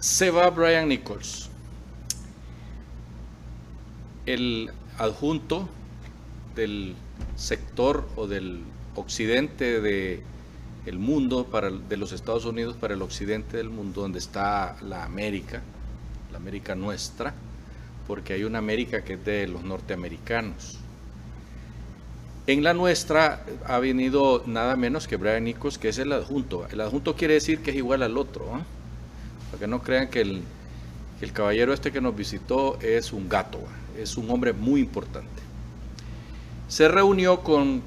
Se va Brian Nichols, el adjunto del sector o del occidente de el mundo para de los Estados Unidos para el occidente del mundo donde está la América, la América nuestra, porque hay una América que es de los norteamericanos. En la nuestra ha venido nada menos que Brian Nichols, que es el adjunto. El adjunto quiere decir que es igual al otro, ¿eh? Para que no crean que el, caballero este que nos visitó es un gato, es un hombre muy importante. Se reunió con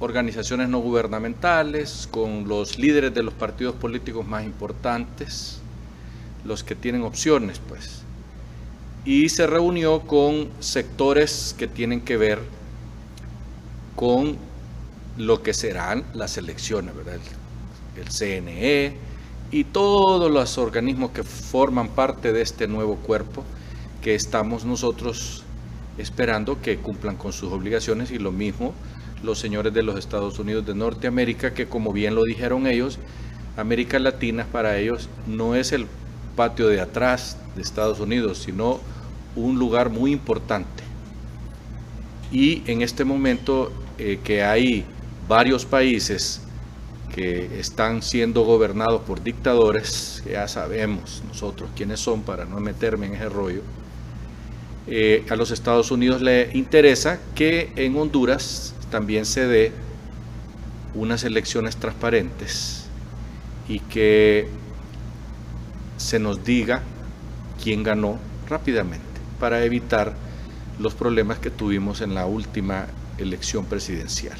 organizaciones no gubernamentales, con los líderes de los partidos políticos más importantes, los que tienen opciones, pues. Y se reunió con sectores que tienen que ver con lo que serán las elecciones, ¿verdad? El, CNE y todos los organismos que forman parte de este nuevo cuerpo que estamos nosotros esperando que cumplan con sus obligaciones y lo mismo los señores de los Estados Unidos de Norteamérica, que como bien lo dijeron ellos, América Latina para ellos no es el patio de atrás de Estados Unidos, sino un lugar muy importante. Y en este momento eh, que hay varios países que están siendo gobernados por dictadores, que ya sabemos nosotros quiénes son para no meterme en ese rollo, eh, a los Estados Unidos le interesa que en Honduras también se dé unas elecciones transparentes y que se nos diga quién ganó rápidamente para evitar los problemas que tuvimos en la última elección presidencial.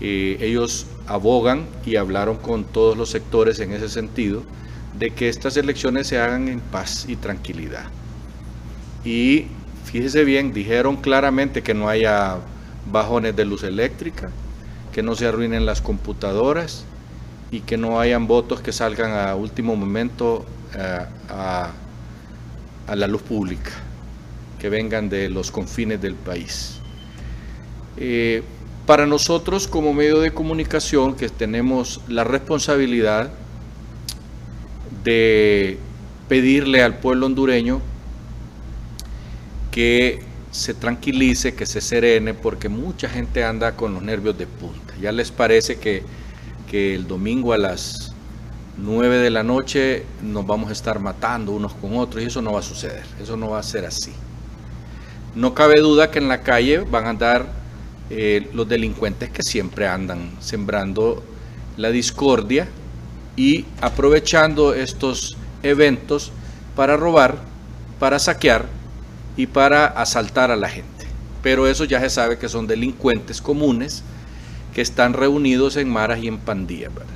Eh, ellos abogan y hablaron con todos los sectores en ese sentido de que estas elecciones se hagan en paz y tranquilidad. Y fíjese bien, dijeron claramente que no haya bajones de luz eléctrica, que no se arruinen las computadoras y que no hayan votos que salgan a último momento eh, a, la luz pública, que vengan de los confines del país. Eh, para nosotros como medio de comunicación que tenemos la responsabilidad de pedirle al pueblo hondureño que se tranquilice, que se serene, porque mucha gente anda con los nervios de punta. Ya les parece que, que el domingo a las 9 de la noche nos vamos a estar matando unos con otros y eso no va a suceder, eso no va a ser así. No cabe duda que en la calle van a andar eh, los delincuentes que siempre andan sembrando la discordia y aprovechando estos eventos para robar, para saquear y para asaltar a la gente. Pero eso ya se sabe que son delincuentes comunes que están reunidos en maras y en pandillas, ¿verdad?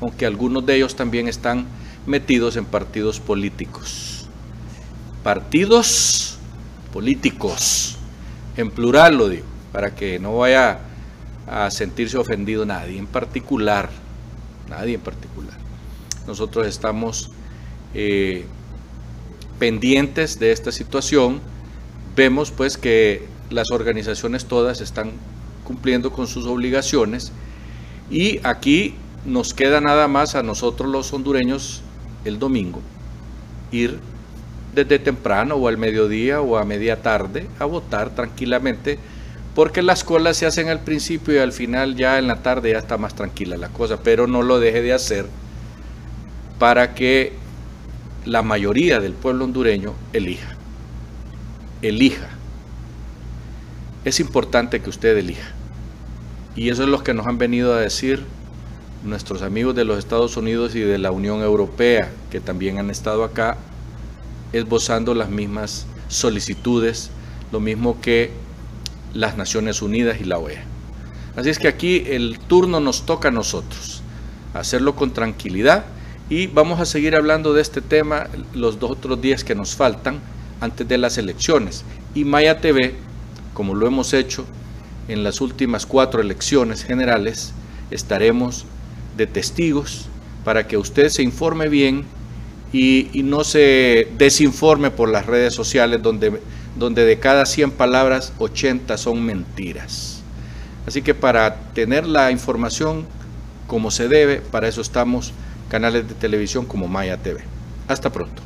Aunque algunos de ellos también están metidos en partidos políticos. Partidos políticos, en plural lo digo, para que no vaya a sentirse ofendido nadie en particular, nadie en particular. Nosotros estamos eh, pendientes de esta situación, vemos pues que las organizaciones todas están cumpliendo con sus obligaciones y aquí nos queda nada más a nosotros los hondureños el domingo ir desde temprano o al mediodía o a media tarde a votar tranquilamente porque las colas se hacen al principio y al final ya en la tarde ya está más tranquila la cosa, pero no lo deje de hacer para que la mayoría del pueblo hondureño elija. Elija. Es importante que usted elija. Y eso es lo que nos han venido a decir nuestros amigos de los Estados Unidos y de la Unión Europea, que también han estado acá esbozando las mismas solicitudes, lo mismo que las Naciones Unidas y la OEA. Así es que aquí el turno nos toca a nosotros, hacerlo con tranquilidad y vamos a seguir hablando de este tema los dos otros días que nos faltan antes de las elecciones. Y Maya TV, como lo hemos hecho en las últimas cuatro elecciones generales, estaremos de testigos para que usted se informe bien y, no se desinforme por las redes sociales donde, donde de cada 100 palabras 80 son mentiras. Así que para tener la información como se debe, para eso estamos canales de televisión como Maya TV. Hasta pronto.